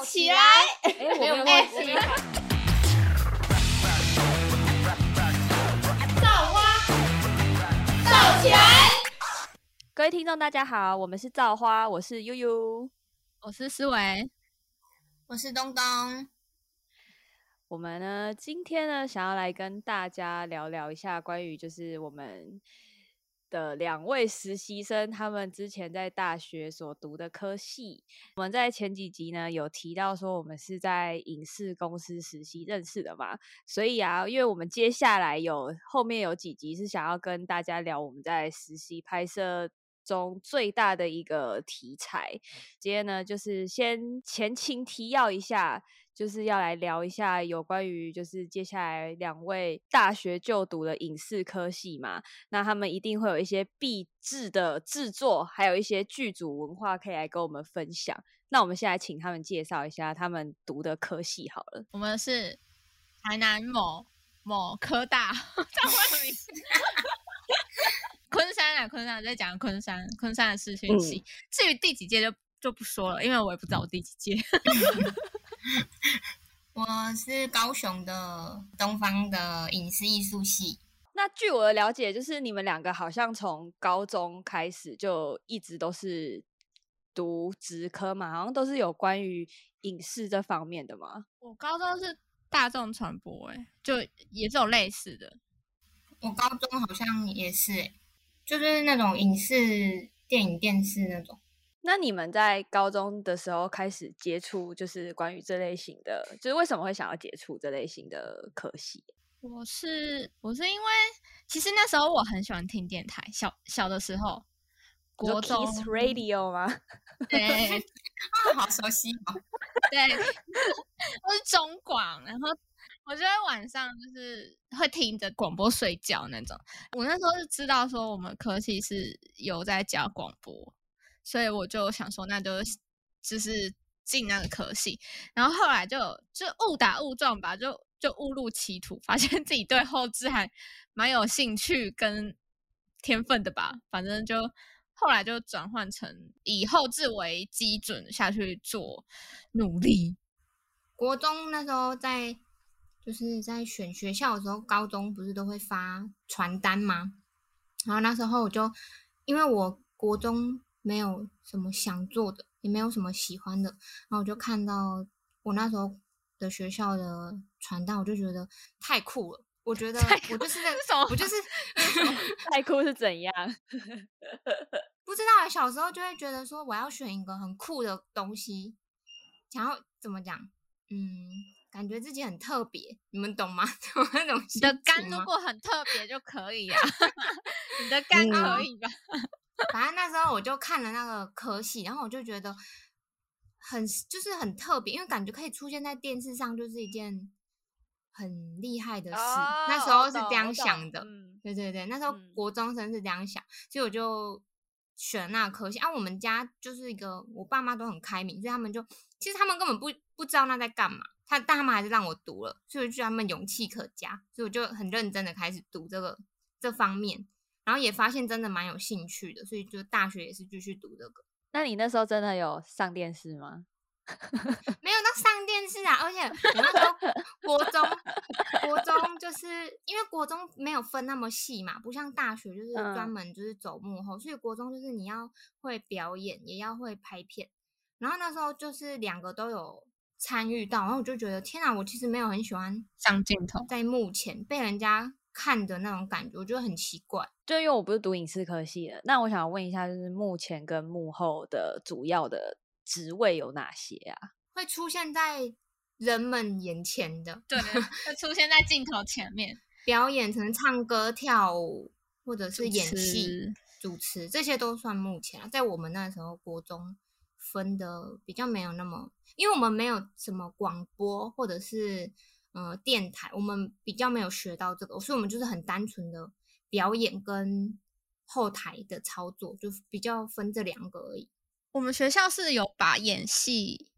造起来！哎，我没有忘记。造花，造起来！各位听众，大家好，我们是造花，我是悠悠，我是思维，我是东东。我们呢，今天呢，想要来跟大家聊聊一下关于就是我们。的两位实习生，他们之前在大学所读的科系，我们在前几集呢有提到说，我们是在影视公司实习认识的嘛，所以啊，因为我们接下来有后面有几集是想要跟大家聊我们在实习拍摄中最大的一个题材，今天呢就是先前情提要一下。就是要来聊一下有关于就是接下来两位大学就读的影视科系嘛，那他们一定会有一些必制的制作，还有一些剧组文化可以来跟我们分享。那我们现在请他们介绍一下他们读的科系好了。我们是台南某某科大，这样会名昆山啊，昆山在讲昆山，昆山的视讯系。至于第几届就就不说了，因为我也不知道我第几届。我是高雄的东方的影视艺术系。那据我的了解，就是你们两个好像从高中开始就一直都是读职科嘛，好像都是有关于影视这方面的嘛。我高中是大众传播，哎，就也是有类似的。我高中好像也是，就是那种影视、电影、电视那种。那你们在高中的时候开始接触，就是关于这类型的，就是为什么会想要接触这类型的科系？我是我是因为其实那时候我很喜欢听电台，小小的时候，国中 radio 吗？对，啊，好熟悉哦。对，我是中广，然后我就会晚上就是会听着广播睡觉那种。我那时候是知道说我们科系是有在教广播。所以我就想说，那就就是进那个科系，然后后来就就误打误撞吧，就就误入歧途，发现自己对后置还蛮有兴趣跟天分的吧。反正就后来就转换成以后置为基准下去做努力。国中那时候在就是在选学校的时候，高中不是都会发传单吗？然后那时候我就因为我国中。没有什么想做的，也没有什么喜欢的，然后我就看到我那时候的学校的传单，我就觉得太酷了。我觉得我就是我就是太酷是怎样？不知道，小时候就会觉得说我要选一个很酷的东西，想要怎么讲？嗯，感觉自己很特别，你们懂吗？那种你的肝如果很特别就可以啊，你的肝可以吧？反正那时候我就看了那个科系，然后我就觉得很就是很特别，因为感觉可以出现在电视上，就是一件很厉害的事。那时候是这样想的，对对对，那时候国中生是这样想，所以我就选那科系。啊，我们家就是一个我爸妈都很开明，所以他们就其实他们根本不不知道那在干嘛，他但他们还是让我读了，所以我觉得他们勇气可嘉，所以我就很认真的开始读这个这方面。然后也发现真的蛮有兴趣的，所以就大学也是继续读这个。那你那时候真的有上电视吗？没有那上电视啊，而且我那时候国中，国中就是因为国中没有分那么细嘛，不像大学就是专门就是走幕后，所以国中就是你要会表演，也要会拍片。然后那时候就是两个都有参与到，然后我就觉得天啊，我其实没有很喜欢上镜头，在幕前被人家。看的那种感觉，我觉得很奇怪。就因为我不是读影视科系的，那我想问一下，就是目前跟幕后的主要的职位有哪些啊？会出现在人们眼前的，对，会出现在镜头前面表演，成唱歌、跳舞，或者是演戏、主持，这些都算目前啊。在我们那时候，国中分的比较没有那么，因为我们没有什么广播，或者是。呃，电台我们比较没有学到这个，所以我们就是很单纯的表演跟后台的操作，就比较分这两个而已。我们学校是有把演戏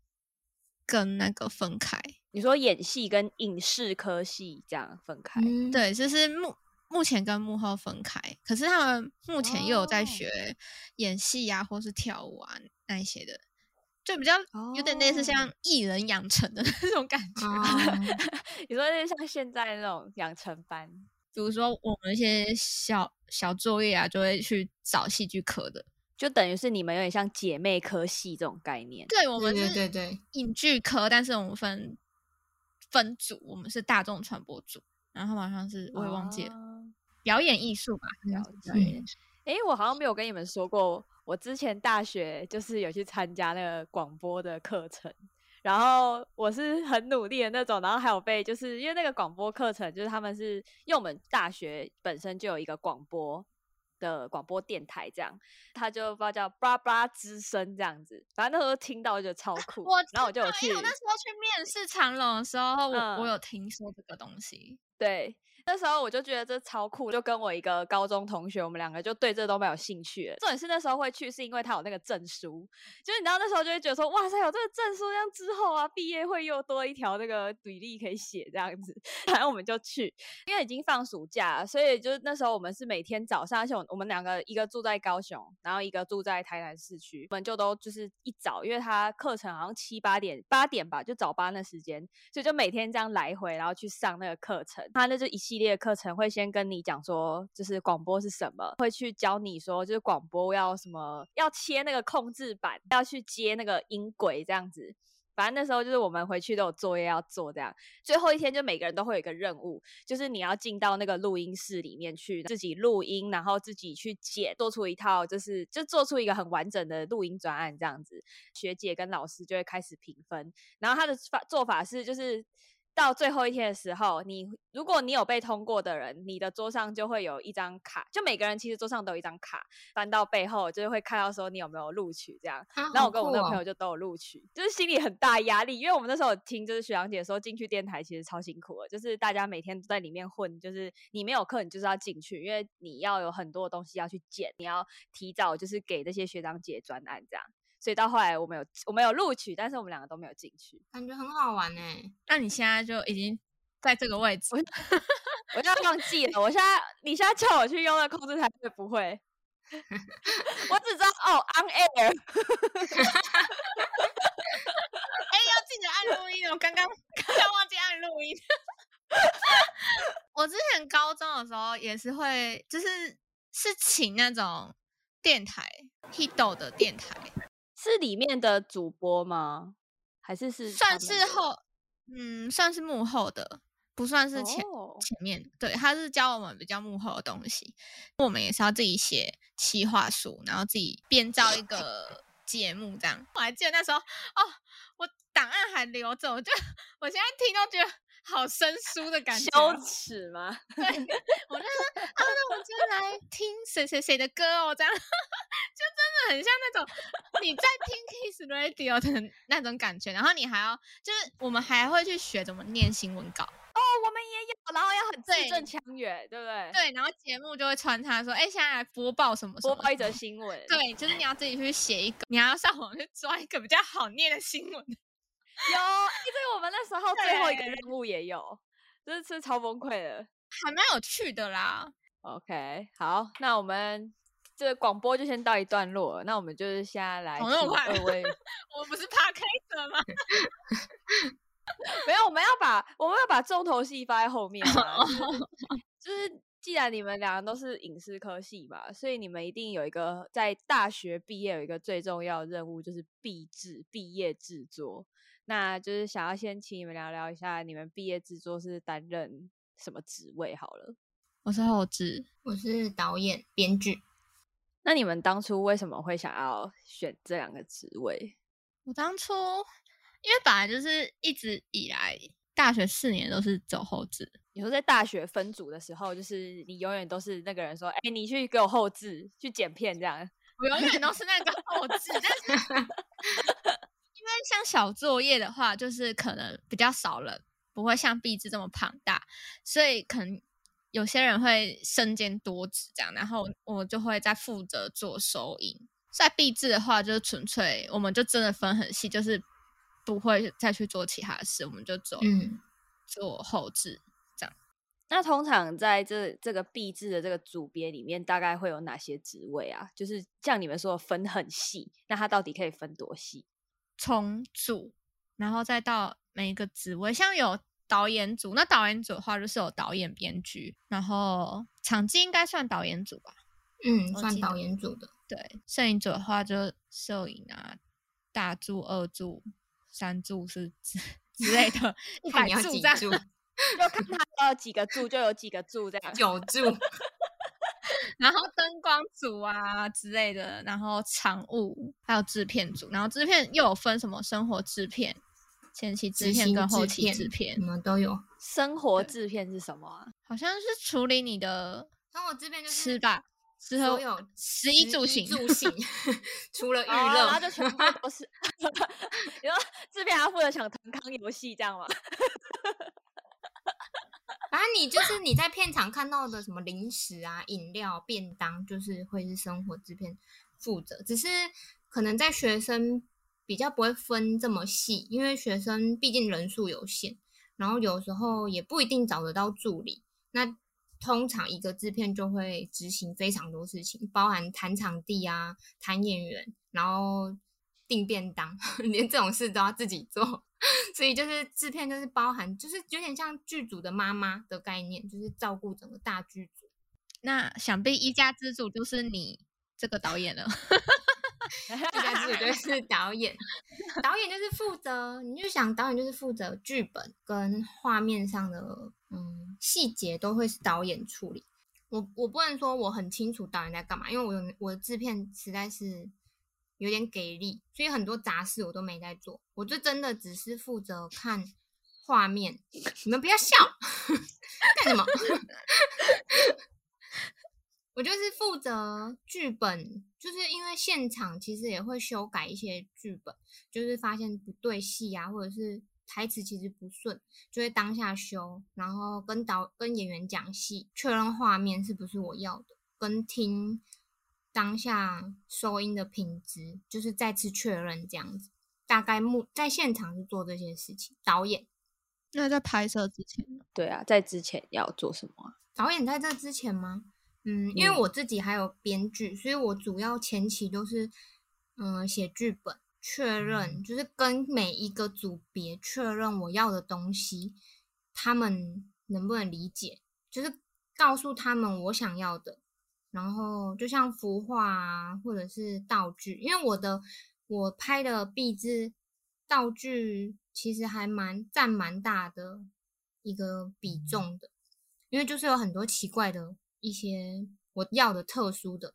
跟那个分开，你说演戏跟影视科系这样分开？对，就是目目前跟幕后分开，可是他们目前又有在学演戏啊，或是跳舞啊那一些的。就比较有点类似像艺人养成的 那种感觉。你说像现在那种养成班，比如说我们一些小小作业啊，就会去找戏剧科的，就等于是你们有点像姐妹科系这种概念。对，我们对对对，影剧科，但是我们分分组，我们是大众传播组，然后好像是我也忘记了，表演艺术吧，表演。哎，我好像没有跟你们说过，我之前大学就是有去参加那个广播的课程，然后我是很努力的那种，然后还有被就是因为那个广播课程，就是他们是因为我们大学本身就有一个广播的广播电台，这样他就不知道叫巴拉巴拉之声这样子，反正那时候听到就超 酷，然后我就有去，我那时候去面试长隆的时候，我我有听说这个东西，对。那时候我就觉得这超酷，就跟我一个高中同学，我们两个就对这都没有兴趣。重点是那时候会去，是因为他有那个证书，就是你知道那时候就会觉得说，哇塞，有这个证书，这样之后啊，毕业会又多一条那个履历可以写这样子。然后我们就去，因为已经放暑假，所以就是那时候我们是每天早上，而且我们两个一个住在高雄，然后一个住在台南市区，我们就都就是一早，因为他课程好像七八点八点吧，就早八那时间，所以就每天这样来回，然后去上那个课程。他那就一。系列课程会先跟你讲说，就是广播是什么，会去教你说，就是广播要什么，要切那个控制板，要去接那个音轨这样子。反正那时候就是我们回去都有作业要做，这样。最后一天就每个人都会有一个任务，就是你要进到那个录音室里面去自己录音，然后自己去剪，做出一套就是就做出一个很完整的录音专案这样子。学姐跟老师就会开始评分，然后他的做法是就是。到最后一天的时候，你如果你有被通过的人，你的桌上就会有一张卡，就每个人其实桌上都有一张卡，翻到背后就是会看到说你有没有录取这样。然后我跟我那个朋友就都有录取，就是心里很大压力，因为我们那时候听就是学长姐说进去电台其实超辛苦的，就是大家每天都在里面混，就是你没有课你就是要进去，因为你要有很多东西要去剪，你要提早就是给这些学长姐专案这样。所以到后来我们有我们有录取，但是我们两个都没有进去，感觉很好玩呢。那你现在就已经在这个位置，我要忘记了。我现在你现在叫我去用那控制台，会不会？我只知道哦，on air。哎，要记得按录音哦，刚刚刚刚忘记按录音。我之前高中的时候也是会，就是是请那种电台 hit 的电台。是里面的主播吗？还是是算是后，嗯，算是幕后的，不算是前前面。对，他是教我们比较幕后的东西，我们也是要自己写企划书，然后自己编造一个节目这样。我还记得那时候，哦，我档案还留着，我就 我现在听都觉得。好生疏的感觉，羞耻吗？对，我就说啊，那我就来听谁谁谁的歌哦，这样就真的很像那种你在听 Kiss Radio 的那种感觉。然后你还要就是我们还会去学怎么念新闻稿哦，我们也有，然后要很字正腔圆，对不对？对，然后节目就会穿插说，哎，现在来播报什么什么，播报一则新闻。对，就是你要自己去写一个，你还要上网去抓一个比较好念的新闻。有，因为我们那时候最后一个任务也有，真是超崩溃的，还蛮有趣的啦。OK，好，那我们这个广播就先到一段落，那我们就是现在来请二 位，我们不是怕开车吗？没有，我们要把我们要把重头戏放在后面嘛，就是 既然你们两个都是影视科系嘛，所以你们一定有一个在大学毕业有一个最重要的任务，就是毕制毕业制作。那就是想要先请你们聊聊一下，你们毕业制作是担任什么职位？好了，我是后制，我是导演、编剧。那你们当初为什么会想要选这两个职位？我当初因为本来就是一直以来大学四年都是走后制。你说在大学分组的时候，就是你永远都是那个人说：“哎，你去给我后置，去剪片。”这样，我永远都是那个后置，但是。因为像小作业的话，就是可能比较少人，不会像壁纸这么庞大，所以可能有些人会身兼多职这样，然后我就会在负责做收银。在壁纸的话，就是纯粹我们就真的分很细，就是不会再去做其他事，我们就走做后置这样。那通常在这这个壁纸的这个组别里面，大概会有哪些职位啊？就是像你们说分很细，那它到底可以分多细？从组，然后再到每一个职位，像有导演组，那导演组的话就是有导演、编剧，然后场记应该算导演组吧？嗯，算导演组的。对，摄影组的话就摄影啊，大柱、二柱、三柱是之 之类的，一百柱这样，就看他有几个柱就有几个柱这样，九柱。然后灯光组啊之类的，然后场务，还有制片组，然后制片又有分什么生活制片、前期制片跟后期制片，什么都有。生活制片是什么啊？好像是处理你的生活制片就是吃吧，所有食衣住 行，住行除了娱乐，然后就全部都是。然后制片还负责抢腾康游戏，这样吗？反正你就是你在片场看到的什么零食啊、饮料、便当，就是会是生活制片负责。只是可能在学生比较不会分这么细，因为学生毕竟人数有限，然后有时候也不一定找得到助理。那通常一个制片就会执行非常多事情，包含谈场地啊、谈演员，然后订便当，连这种事都要自己做。所以就是制片，就是包含，就是有点像剧组的妈妈的概念，就是照顾整个大剧组。那想必一家之主就是你这个导演了。一家之主就是导演，导演就是负责，你就想导演就是负责剧本跟画面上的嗯细节都会是导演处理。我我不能说我很清楚导演在干嘛，因为我有我的制片实在是。有点给力，所以很多杂事我都没在做，我就真的只是负责看画面。你们不要笑，干什么？我就是负责剧本，就是因为现场其实也会修改一些剧本，就是发现不对戏啊，或者是台词其实不顺，就会当下修，然后跟导跟演员讲戏，确认画面是不是我要的，跟听。当下收音的品质就是再次确认这样子，大概目在现场是做这些事情。导演那在拍摄之前呢？对啊，在之前要做什么？啊导演在这之前吗？嗯，因为我自己还有编剧，所以我主要前期都是嗯写剧本，确认就是跟每一个组别确认我要的东西，他们能不能理解，就是告诉他们我想要的。然后就像幅画啊，或者是道具，因为我的我拍的壁纸道具其实还蛮占蛮大的一个比重的，因为就是有很多奇怪的一些我要的特殊的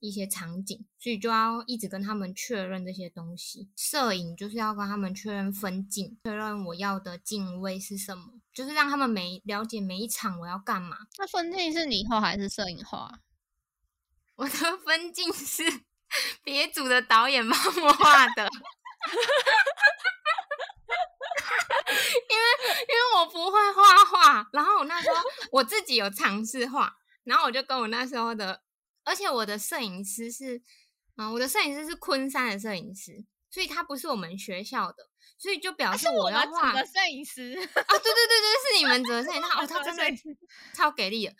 一些场景，所以就要一直跟他们确认这些东西。摄影就是要跟他们确认分镜，确认我要的镜位是什么，就是让他们每了解每一场我要干嘛。那分镜是你画还是摄影画？我的分镜是 别组的导演帮我画的，因为因为我不会画画，然后我那时候我自己有尝试画，然后我就跟我那时候的，而且我的摄影师是，嗯，我的摄影师是昆山的摄影师，所以他不是我们学校的，所以就表示我要画的摄影师啊，对对对对，是你们的摄影师，哦，他真的超给力的，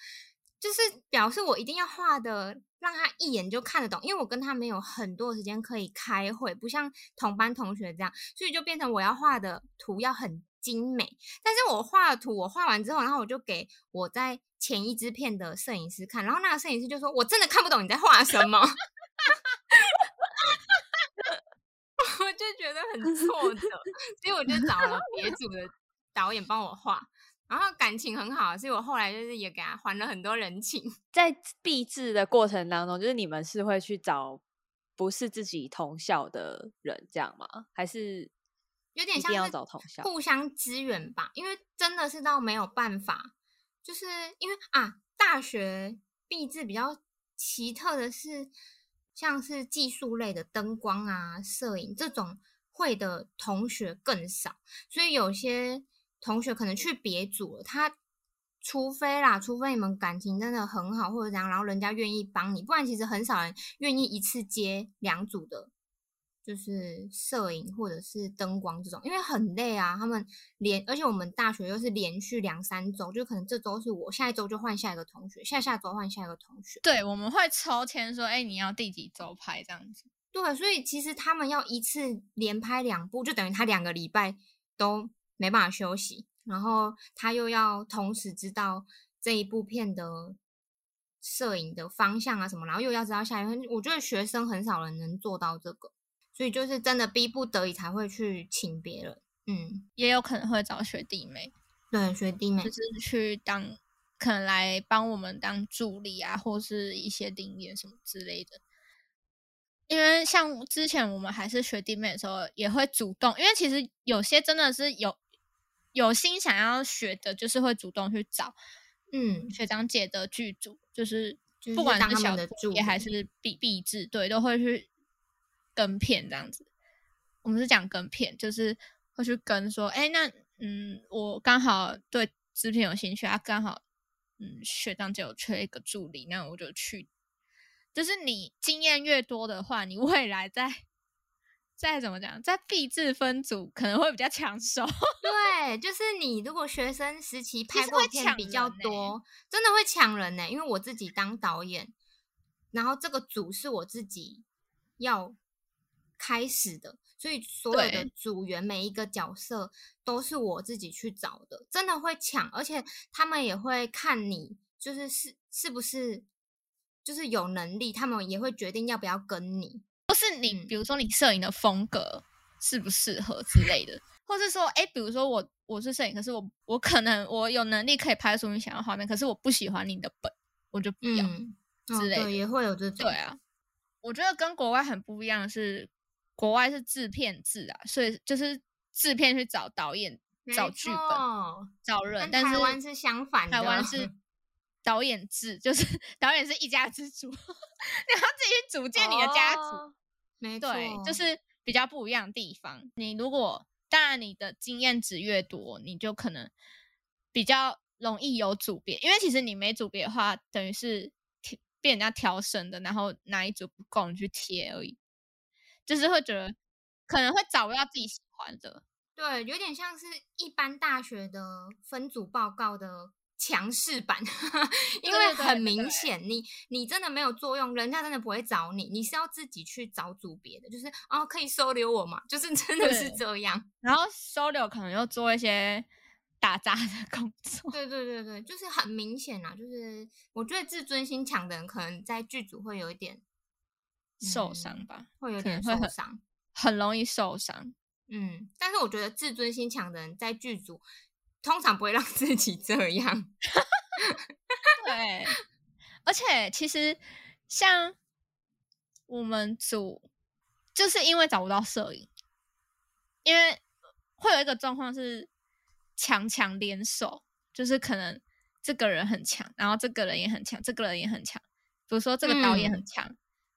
就是表示我一定要画的。让他一眼就看得懂，因为我跟他没有很多时间可以开会，不像同班同学这样，所以就变成我要画的图要很精美。但是我画的图，我画完之后，然后我就给我在前一支片的摄影师看，然后那个摄影师就说：“我真的看不懂你在画什么。”我就觉得很挫折，所以我就找了别组的导演帮我画。然后感情很好，所以我后来就是也给他还了很多人情。在闭制的过程当中，就是你们是会去找不是自己同校的人这样吗？还是有点像要找同校互相支援吧？因为真的是到没有办法，就是因为啊，大学毕制比较奇特的是，像是技术类的灯光啊、摄影这种会的同学更少，所以有些。同学可能去别组了，他除非啦，除非你们感情真的很好或者怎样，然后人家愿意帮你，不然其实很少人愿意一次接两组的，就是摄影或者是灯光这种，因为很累啊。他们连，而且我们大学又是连续两三周，就可能这周是我，下一周就换下一个同学，下下周换下一个同学。对，我们会抽签说，哎，你要第几周拍这样子。对，所以其实他们要一次连拍两部，就等于他两个礼拜都没办法休息，然后他又要同时知道这一部片的摄影的方向啊什么，然后又要知道下一份。我觉得学生很少人能做到这个，所以就是真的逼不得已才会去请别人。嗯，也有可能会找学弟妹，对，学弟妹就是去当可能来帮我们当助理啊，或是一些领演什么之类的。因为像之前我们还是学弟妹的时候，也会主动，因为其实有些真的是有有心想要学的，就是会主动去找，嗯，学长姐的剧组，就是不管是小的助也还是毕毕制，对，都会去跟片这样子。我们是讲跟片，就是会去跟说，哎，那嗯，我刚好对制片有兴趣啊，刚好嗯学长姐有缺一个助理，那我就去。就是你经验越多的话，你未来在再怎么讲，在毕制分组可能会比较抢手。对，就是你如果学生时期拍过片比较多，真的会抢人呢、因为我自己当导演，然后这个组是我自己要开始的，所以所有的组员每一个角色都是我自己去找的，真的会抢，而且他们也会看你就是是是不是就是有能力，他们也会决定要不要跟你。或是你，嗯比如说你摄影的风格适不适合之类的，或是说，哎，比如说我我是摄影，可是我我可能我有能力可以拍出你想要的画面，可是我不喜欢你的本，我就不要。之类的对，也会有这种。对啊，我觉得跟国外很不一样的是，国外是制片制啊，所以就是制片去找导演、找剧本、错找人，但是台湾是相反的，台湾是 导演制，就是 导演是一家之主，你要自己去组建你的家族。哦没错，对，就是比较不一样的地方。你如果当然你的经验值越多，你就可能比较容易有组别，因为其实你没组别的话，等于是挑被人家挑剩的，然后哪一组不够你去贴而已，就是会觉得可能会找不到自己喜欢的。对，有点像是一般大学的分组报告的强势版，因为很明显，你你真的没有作用，人家真的不会找你，你是要自己去找组别的，就是哦，可以收留我嘛，就是真的是这样。然后收留可能又做一些打杂的工作，对对对对，就是很明显啊，就是我觉得自尊心强的人，可能在剧组会有一点受伤嗯吧，会有点受伤。很容易受伤。嗯，但是我觉得自尊心强的人在剧组通常不会让自己这样。对，而且其实像我们组，就是因为找不到摄影，因为会有一个状况是强强联手，就是可能这个人很强，然后这个人也很强，这个人也很强。比如说这个导演很嗯强，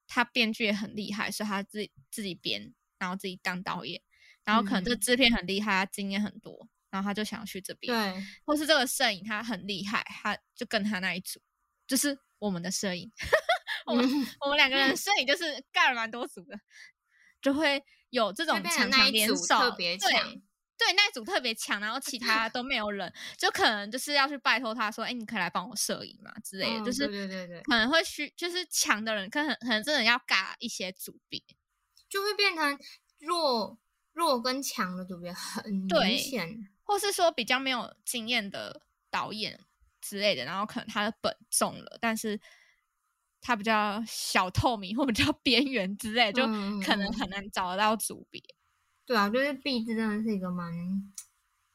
他编剧也很厉害，所以他自己自己编，然后自己当导演。然后可能这个嗯制片很厉害，他经验很多，然后他就想要去这边。对，或是这个摄影他很厉害，他就跟他那一组，就是我们的摄影，我们嗯我们两个人摄影就是干了蛮多组的，就会有这种强强联手，特别对强对，那一组特别强，然后其他都没有人，就可能就是要去拜托他说，哎，你可以来帮我摄影嘛之类的，嗯就是对对对对可能会需就是强的人，可能可能真的要尬一些组别，就会变成弱弱跟强的组别很对明显。或是说比较没有经验的导演之类的，然后可能他的本中了，但是他比较小透明或比较边缘之类，就可能很难找得到组别。对啊，就是币制真的是一个蛮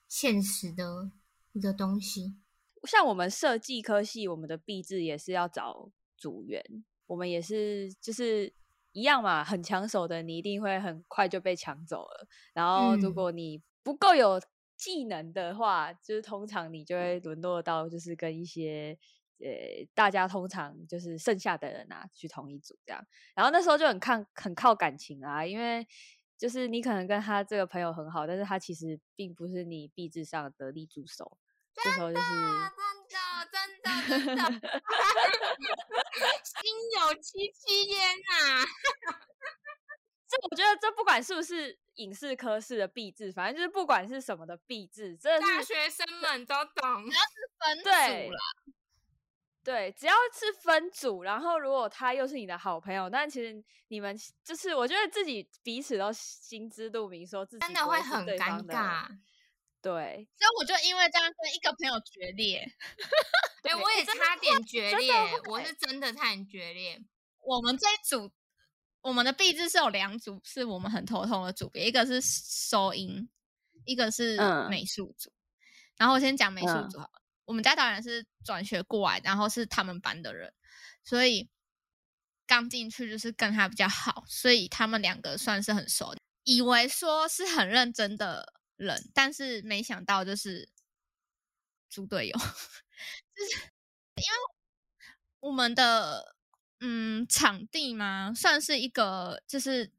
现实的一个东西。像我们设计科系，我们的毕制也是要找组员，我们也是就是一样嘛，很抢手的，你一定会很快就被抢走了。然后如嗯果你不够有技能的话，就是通常你就会沦落到就是跟一些呃大家通常就是剩下的人啊去同一组这样。然后那时候就很看很靠感情啊，因为就是你可能跟他这个朋友很好，但是他其实并不是你毕制上的得力助手。这时候就是啊，真的，真的，真的，心有戚戚焉呐。这我觉得这不管是不是影视科室的毕制，反正就是不管是什么的毕制，真的是大学生们都懂。分组对啦，对，只要是分组，然后如果他又是你的好朋友，但其实你们就是我觉得自己彼此都心知肚明，说自己真的会很尴尬。对，所以我就因为这样跟一个朋友决裂。哎，我也差点决裂，我是真的差点决裂。我们这一组，我们的币制是有两组，是我们很头痛的组别，一个是收音，一个是美术组。然后我先讲美术组好了。我们家导演是转学过来，然后是他们班的人，所以刚进去就是跟他比较好，所以他们两个算是很熟。以为说是很认真的人，但是没想到就是猪队友，就是因为我们的嗯场地嘛，算是一个就是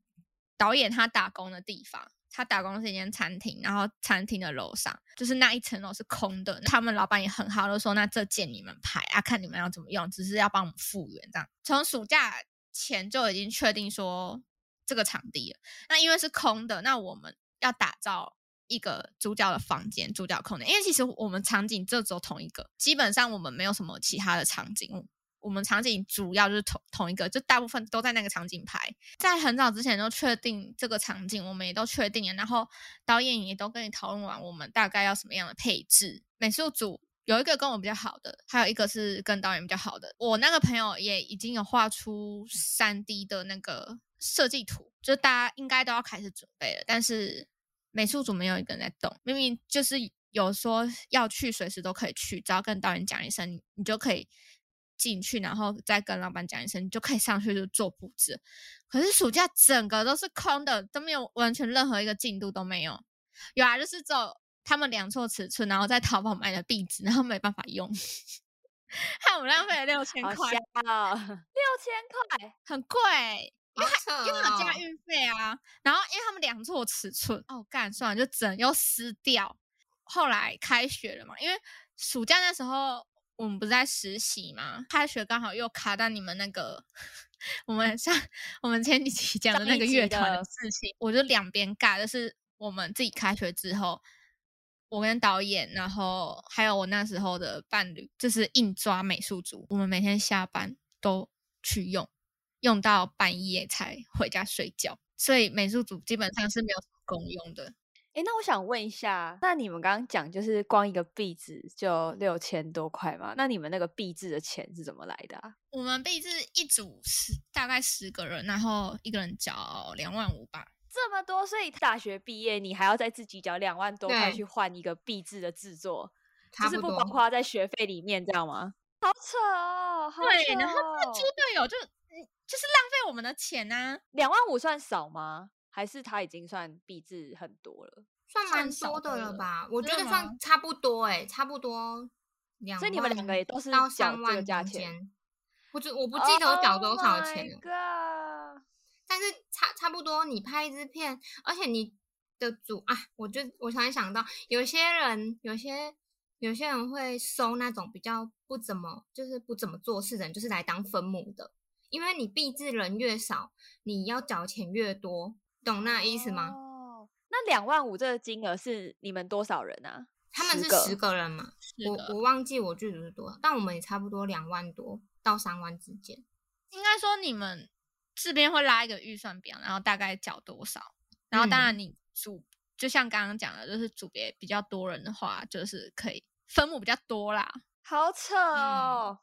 导演他打工的地方。他打工是一间餐厅，然后餐厅的楼上就是那一层楼是空的。他们老板也很好，就说那这间你们拍啊，看你们要怎么用，只是要帮我们复原这样。从暑假前就已经确定说这个场地了。那因为是空的，那我们要打造一个主角的房间、主角空间。因为其实我们场景就只有同一个，基本上我们没有什么其他的场景。我们场景主要就是同同一个，就大部分都在那个场景拍。在很早之前就确定这个场景，我们也都确定了。然后导演也都跟你讨论完，我们大概要什么样的配置。美术组有一个跟我比较好的，还有一个是跟导演比较好的。我那个朋友也已经有画出三 D 的那个设计图，就大家应该都要开始准备了。但是美术组没有一个人在动，明明就是有说要去，随时都可以去，只要跟导演讲一声，你就可以。进去，然后再跟老板讲一声，你就可以上去就做布置。可是暑假整个都是空的，都没有完全任何一个进度都没有。有啊，就是走他们量错尺寸，然后在淘宝买的壁纸，然后没办法用，害我们浪费了六千块。六千块很贵，因为因为有加运费啊。然后因为他们量错尺寸，哦，干算了，就整又撕掉。后来开学了嘛，因为暑假那时候。我们不是在实习吗？开学刚好又卡到你们那个，我们上我们前几期讲的那个乐团的事情，我就两边尬。就是我们自己开学之后，我跟导演，然后还有我那时候的伴侣，就是硬抓美术组，我们每天下班都去用，用到半夜才回家睡觉，所以美术组基本上是没有公用的。哎，那我想问一下，那你们刚刚讲就是光一个币纸就六千多块嘛？那你们那个币制的钱是怎么来的啊？我们币制一组十大概十个人，然后一个人缴两万五吧。这么多，所以大学毕业你还要再自己缴两万多块去换一个币制的制作，就是不包括在学费里面，这样吗？好扯哦！对，然后这个猪队友就就是浪费我们的钱啊！两万五算少吗？还是他已经算币制很多了，算蛮多的了吧？我觉得算差不多哎，差不多两。所以你们两个也都是到三万价钱。我就我不记得我缴多少钱了，但是差差不多。你拍一支片，而且你的主啊，我就我突然想到，有些人有些有些人会收那种比较不怎么就是不怎么做事的人，就是来当分母的，因为你币制人越少，你要缴钱越多。懂那意思吗？哦，那两万五这个金额是你们多少人啊？他们是十个人嘛？我我忘记我剧组是多少，但我们也差不多两万多到三万之间。应该说你们这边会拉一个预算表，然后大概缴多少？然后当然你组就像刚刚讲的，就是组别比较多人的话，就是可以分母比较多啦。好扯哦。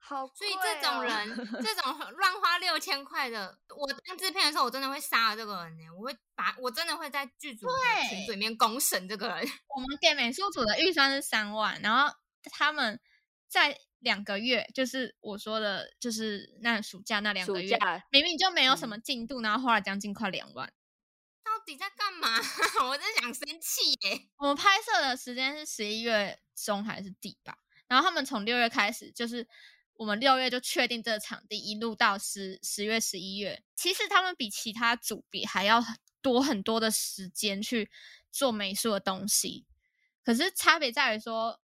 好，所以这种人，这 种乱花六千块的，我当制片的时候，我真的会杀了这个人呢。我会把，我真的会在剧组群里面公审这个人。我们给美术组的预算是三万，然后他们在两个月，就是我说的，就是那暑假那两个月，明明就没有什么进度，然后花了将近快两万。到底在干嘛？我在想生气耶。我们拍摄的时间是十一月中还是底吧？然后他们从六月开始就是。我们六月就确定这个场地，一路到十十月、十一月。其实他们比其他组别还要多很多的时间去做美术的东西。可是差别在于说，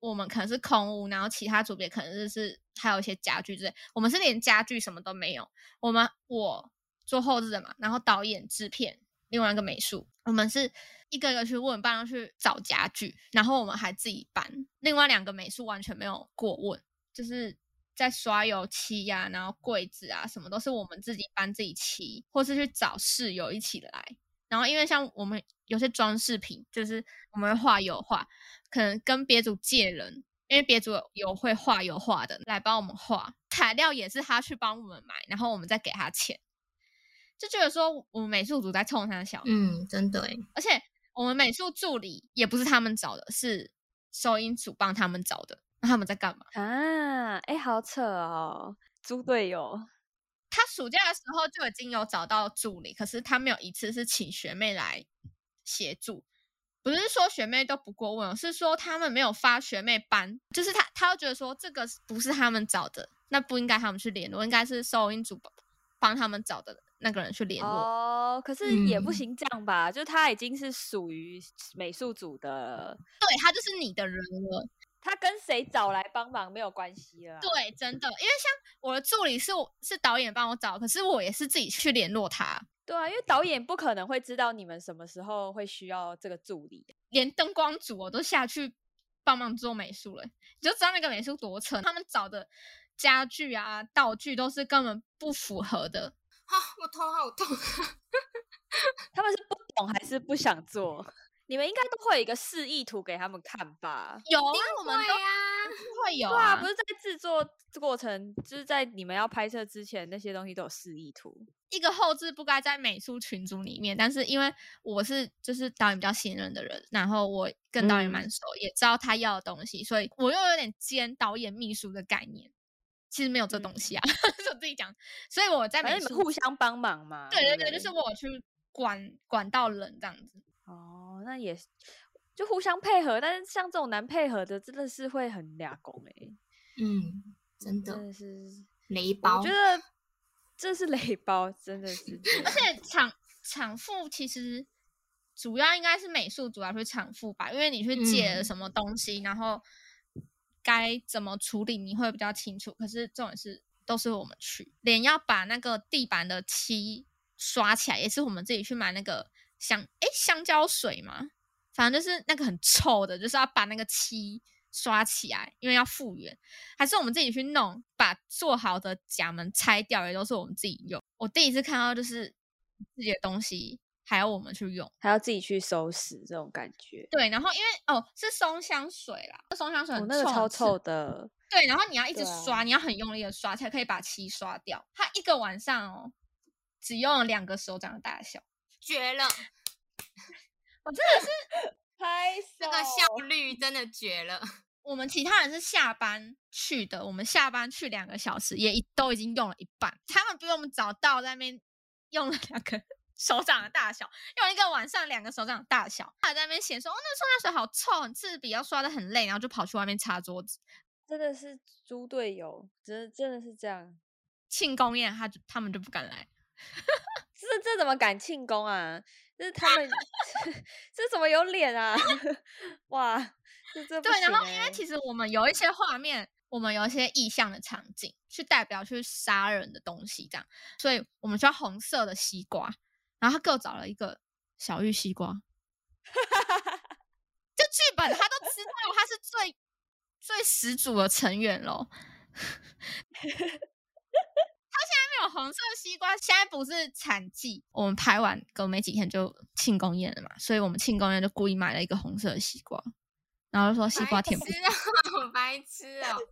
我们可能是空屋，然后其他组别可能就是还有一些家具之类。我们是连家具什么都没有。我们我做后置的嘛，然后导演、制片，另外一个美术，我们是一个个去问，帮他去找家具，然后我们还自己搬。另外两个美术完全没有过问。就是在刷油漆呀，然后柜子啊什么都是我们自己搬自己漆，或是去找室友一起来。然后因为像我们有些装饰品，就是我们会画油画，可能跟别组借人，因为别组有会画油画的来帮我们画，材料也是他去帮我们买，然后我们再给他钱。就觉得说我们美术组在冲他小，嗯，真的，而且我们美术助理也不是他们找的，是收音组帮他们找的。那他们在干嘛啊？哎，好扯哦，猪队友。他暑假的时候就已经有找到助理，可是他没有一次是请学妹来协助。不是说学妹都不过问，是说他们没有发学妹班，就是他他觉得说这个不是他们找的，那不应该他们去联络，应该是收音组帮他们找的。那个人去联络哦，可是也不行这样吧？就他已经是属于美术组的，对他就是你的人了。他跟谁找来帮忙没有关系了。对，真的，因为像我的助理是是导演帮我找，可是我也是自己去联络他。对啊，因为导演不可能会知道你们什么时候会需要这个助理，连灯光组我都下去帮忙做美术了，你就知道那个美术多扯。他们找的家具啊、道具都是根本不符合的。啊，我头好痛！他们是不懂还是不想做？你们应该都会有一个示意图给他们看吧？有，因为我们都会有啊。不是在制作过程，就是在你们要拍摄之前，那些东西都有示意图。一个后置不该在美术群组里面，但是因为我是就是导演比较信任的人，然后我跟导演蛮熟，也知道他要的东西，所以我又有点兼导演秘书的概念。其实没有这东西啊，是我自己讲，所以我在美术互相帮忙嘛。对对对，就是我去管管到人这样子。哦，那也就互相配合，但是像这种难配合的，真的是会很俩工哎。嗯，真的，真的是雷包。我觉得这是雷包，真的是。而且场场妇其实主要应该是美术主要去场妇吧，因为你去借了什么东西，然后。该怎么处理你会比较清楚，可是重点是都是我们去，连要把那个地板的漆刷起来，也是我们自己去买那个香哎香蕉水嘛，反正就是那个很臭的，就是要把那个漆刷起来，因为要复原，还是我们自己去弄，把做好的甲门拆掉，也都是我们自己用。我第一次看到就是自己的东西。还要我们去用，还要自己去收拾，这种感觉。对，然后因为哦是松香水啦，松香水很臭，超臭的。对，然后你要一直刷，你要很用力的刷，才可以把漆刷掉。它一个晚上哦，只用了两个手掌的大小，绝了！我真的是 拍这个效率真的绝了。我们其他人是下班去的，我们下班去两个小时，也都已经用了一半。他们比我们早到，在那边用了两个。手掌的大小，用一个晚上两个手掌的大小，还在那边嫌说哦，那个刷水好臭，很刺鼻，要刷的很累，然后就跑去外面擦桌子，真的是猪队友，真真的是这样。庆功宴他他们就不敢来，这这怎么敢庆功啊？这他们 这怎么有脸啊？哇，这这对，然后因为其实我们有一些画面，我们有一些意象的场景，去代表去杀人的东西，这样，所以我们需要红色的西瓜。然后他给我找了一个小玉西瓜，就剧本他都知道他是最最始祖的成员喽。他现在没有红色西瓜，现在不是产季，我们拍完隔没几天就庆功宴了嘛，所以我们庆功宴就故意买了一个红色的西瓜，然后就说西瓜甜不？白痴哦！我们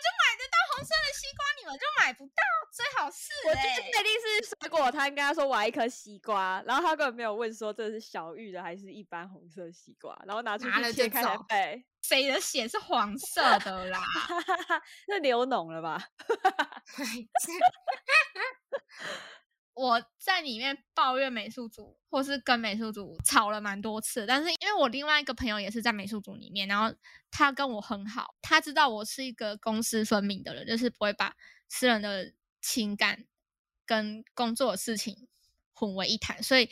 就买得到红色的西瓜，你们就买不到，最好是。我就是确定是水果，他跟他说我要一颗西瓜，然后他根本没有问说这是小玉的还是一般红色西瓜，然后拿出去切开来背。谁的血是黄色的啦？那流脓了吧？我在里面抱怨美术组，或是跟美术组吵了蛮多次，但是因为我另外一个朋友也是在美术组里面，然后他跟我很好，他知道我是一个公私分明的人，就是不会把私人的情感跟工作的事情混为一谈，所以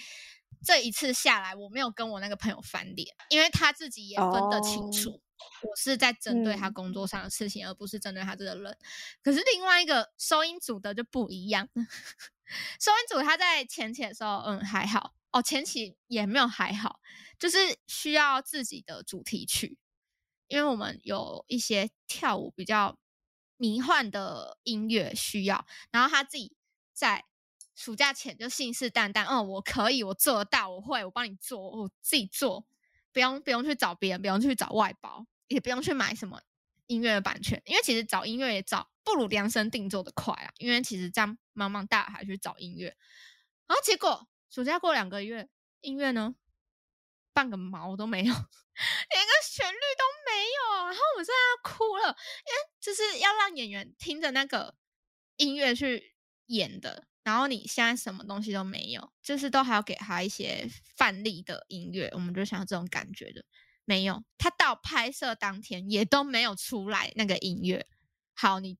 这一次下来，我没有跟我那个朋友翻脸，因为他自己也分得清楚，我是在针对他工作上的事情，而不是针对他这个人。可是另外一个收音组的就不一样。收音组他在前期的时候，嗯，还好哦，前期也没有还好，就是需要自己的主题曲，因为我们有一些跳舞比较迷幻的音乐需要，然后他自己在暑假前就信誓旦旦，嗯，我可以，我做得到，我会，我帮你做，我自己做，不用不用去找别人，不用去找外包，也不用去买什么音乐的版权，因为其实找音乐也找不如量身定做的快啊，因为其实这样茫茫大海去找音乐，然后结果暑假过两个月，音乐呢？半个毛都没有，连个旋律都没有，然后我在那哭了，因为就是要让演员听着那个音乐去演的，然后你现在什么东西都没有，就是都还要给他一些范例的音乐，我们就想要这种感觉的，没有，他到拍摄当天也都没有出来那个音乐。好，你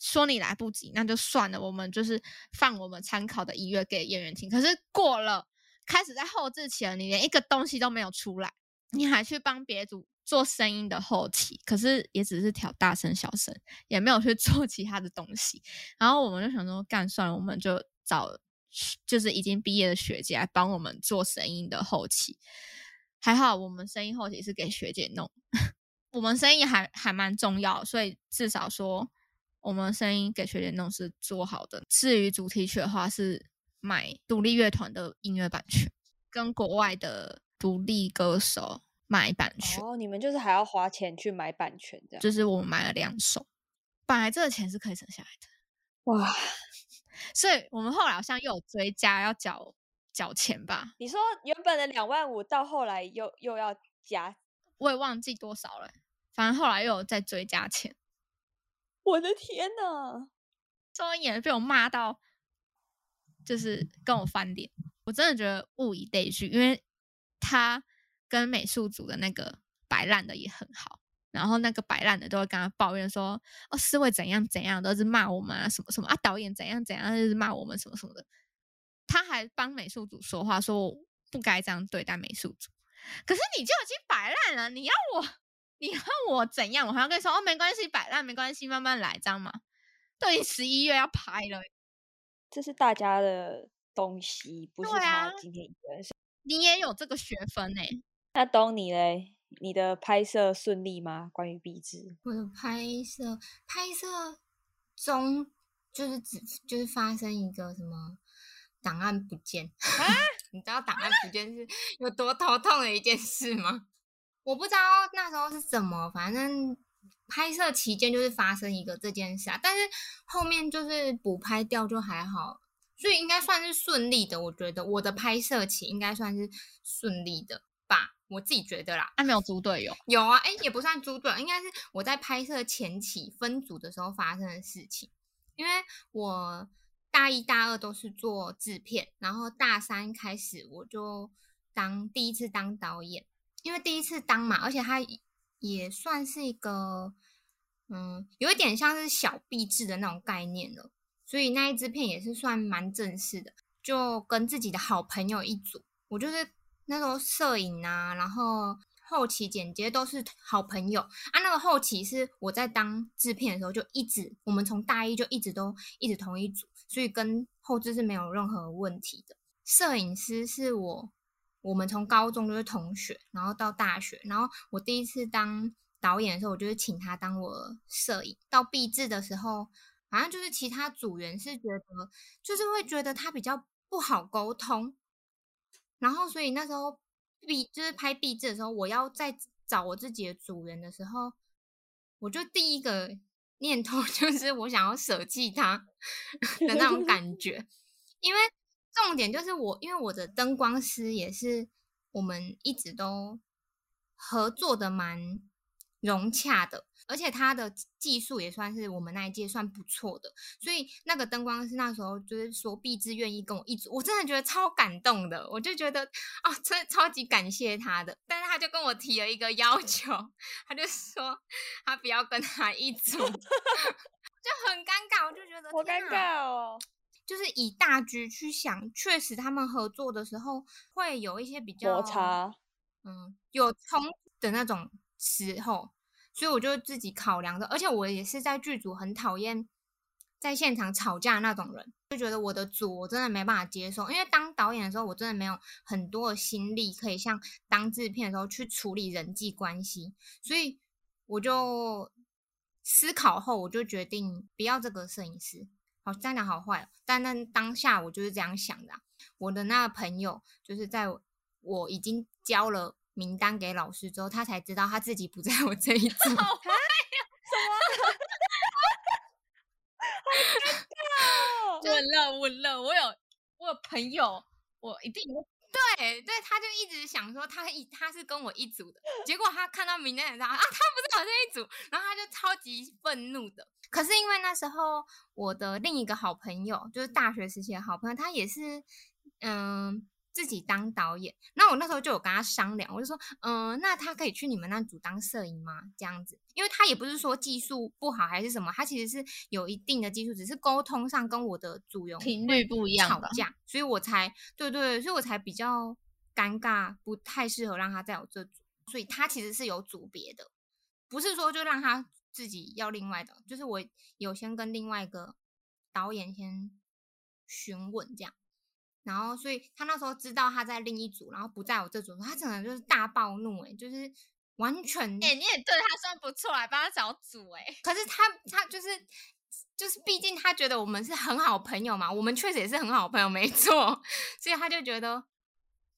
说你来不及，那就算了，我们就是放我们参考的音乐给演员听。可是过了。开始在后置前，你连一个东西都没有出来，你还去帮别组做声音的后期，可是也只是调大声、小声，也没有去做其他的东西。然后我们就想说，干算了，我们就找就是已经毕业的学姐来帮我们做声音的后期。还好我们声音后期是给学姐弄，我们声音还还蛮重要，所以至少说我们声音给学联动是做好的。至于主题曲的话是。买独立乐团的音乐版权，跟国外的独立歌手买版权。哦，你们就是还要花钱去买版权这样，就是我们买了两首，本来这个钱是可以省下来的。哇，所以我们后来好像又有追加要缴缴钱吧？你说原本的两万五，到后来又又要加，我也忘记多少了。反正后来又有再追加钱。我的天呐！周演员被我骂到。就是跟我翻脸，我真的觉得物以类聚，因为他跟美术组的那个摆烂的也很好，然后那个摆烂的都会跟他抱怨说：“哦，思维怎样怎样，都是骂我们啊，什么什么啊，导演怎样怎样，就是骂我们什么什么的。”他还帮美术组说话，说我不该这样对待美术组。可是你就已经摆烂了，你要我，你要我怎样？我还要跟你说哦，没关系，摆烂没关系，慢慢来，这样吗？都已经十一月要拍了。这是大家的东西，不是他今天一个人。你也有这个学分呢？那懂你嘞？你的拍摄顺利吗？关于壁纸，我的拍摄拍摄中就是只就是发生一个什么档案不见啊？你知道档案不见是有多头痛的一件事吗？我不知道那时候是怎么，反正。拍摄期间就是发生一个这件事啊，但是后面就是补拍掉就还好，所以应该算是顺利的。我觉得我的拍摄期应该算是顺利的吧，我自己觉得啦。还没有猪队友？有啊，哎，也不算猪队友，应该是我在拍摄前期分组的时候发生的事情。因为我大一、大二都是做制片，然后大三开始我就当第一次当导演，因为第一次当嘛，而且他。也算是一个，嗯，有一点像是小壁制的那种概念了，所以那一支片也是算蛮正式的，就跟自己的好朋友一组，我就是那时候摄影啊，然后后期剪接都是好朋友啊。那个后期是我在当制片的时候就一直，我们从大一就一直都一直同一组，所以跟后置是没有任何问题的。摄影师是我。我们从高中就是同学，然后到大学，然后我第一次当导演的时候，我就是请他当我摄影。到毕制的时候，反正就是其他组员是觉得，就是会觉得他比较不好沟通，然后所以那时候毕就是拍毕制的时候，我要再找我自己的组员的时候，我就第一个念头 就是我想要舍弃他 的那种感觉，因为。重点就是我，因为我的灯光师也是我们一直都合作的蛮融洽的，而且他的技术也算是我们那一届算不错的，所以那个灯光师那时候就是说毕之愿意跟我一组，我真的觉得超感动的，我就觉得啊，真的超级感谢他的，但是他就跟我提了一个要求，他就说他不要跟他一组，就很尴尬，我就觉得好尴尬哦。就是以大局去想，确实他们合作的时候会有一些比较摩擦，嗯，有冲的那种时候，所以我就自己考量的。而且我也是在剧组很讨厌在现场吵架那种人，就觉得我的组我真的没办法接受。因为当导演的时候，我真的没有很多的心力可以像当制片的时候去处理人际关系，所以我就思考后，我就决定不要这个摄影师。好，这样讲好坏，但那当下我就是这样想的。我的那个朋友，就是在我已经交了名单给老师之后，他才知道他自己不在我这一组。什 么？好搞笑稳了，稳了，我有我有朋友，我一定对对，他就一直想说他一他是跟我一组的，结果他看到名单上啊，他不是我这一组，然后他就超级愤怒的。可是因为那时候我的另一个好朋友，就是大学时期的好朋友，他也是嗯。自己当导演，那我那时候就有跟他商量，我就说，嗯，那他可以去你们那组当摄影吗？这样子，因为他也不是说技术不好还是什么，他其实是有一定的技术，只是沟通上跟我的组员频率不一样，吵架，所以我才对对，所以我才比较尴尬，不太适合让他在我这组，所以他其实是有组别的，不是说就让他自己要另外的，就是我有先跟另外一个导演先询问这样。然后，所以他那时候知道他在另一组，然后不在我这组，他整个就是大暴怒，哎，就是完全，哎，你也对他算不错，来帮他找组，哎，可是他他就是就是，毕竟他觉得我们是很好朋友嘛，我们确实也是很好朋友，没错，所以他就觉得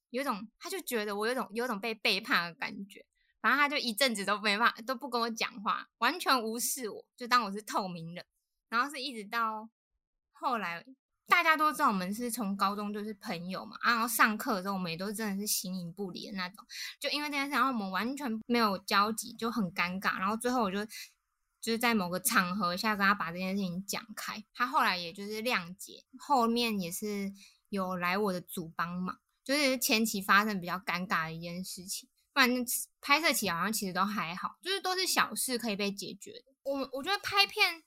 有种，他就觉得我有种有种被背叛的感觉，反正他就一阵子都没法都不跟我讲话，完全无视我，就当我是透明人，然后是一直到后来。大家都知道我们是从高中就是朋友嘛，然后上课的时候我们也都真的是形影不离的那种。就因为这件事，然后我们完全没有交集，就很尴尬。然后最后我就就是在某个场合下跟他把这件事情讲开，他后来也就是谅解，后面也是有来我的组帮忙。就是前期发生比较尴尬的一件事情，不然拍摄起好像其实都还好，就是都是小事可以被解决的。我我觉得拍片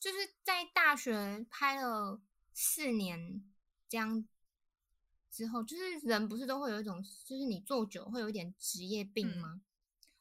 就是在大学拍了。四年这样之后，就是人不是都会有一种，就是你做久会有一点职业病吗？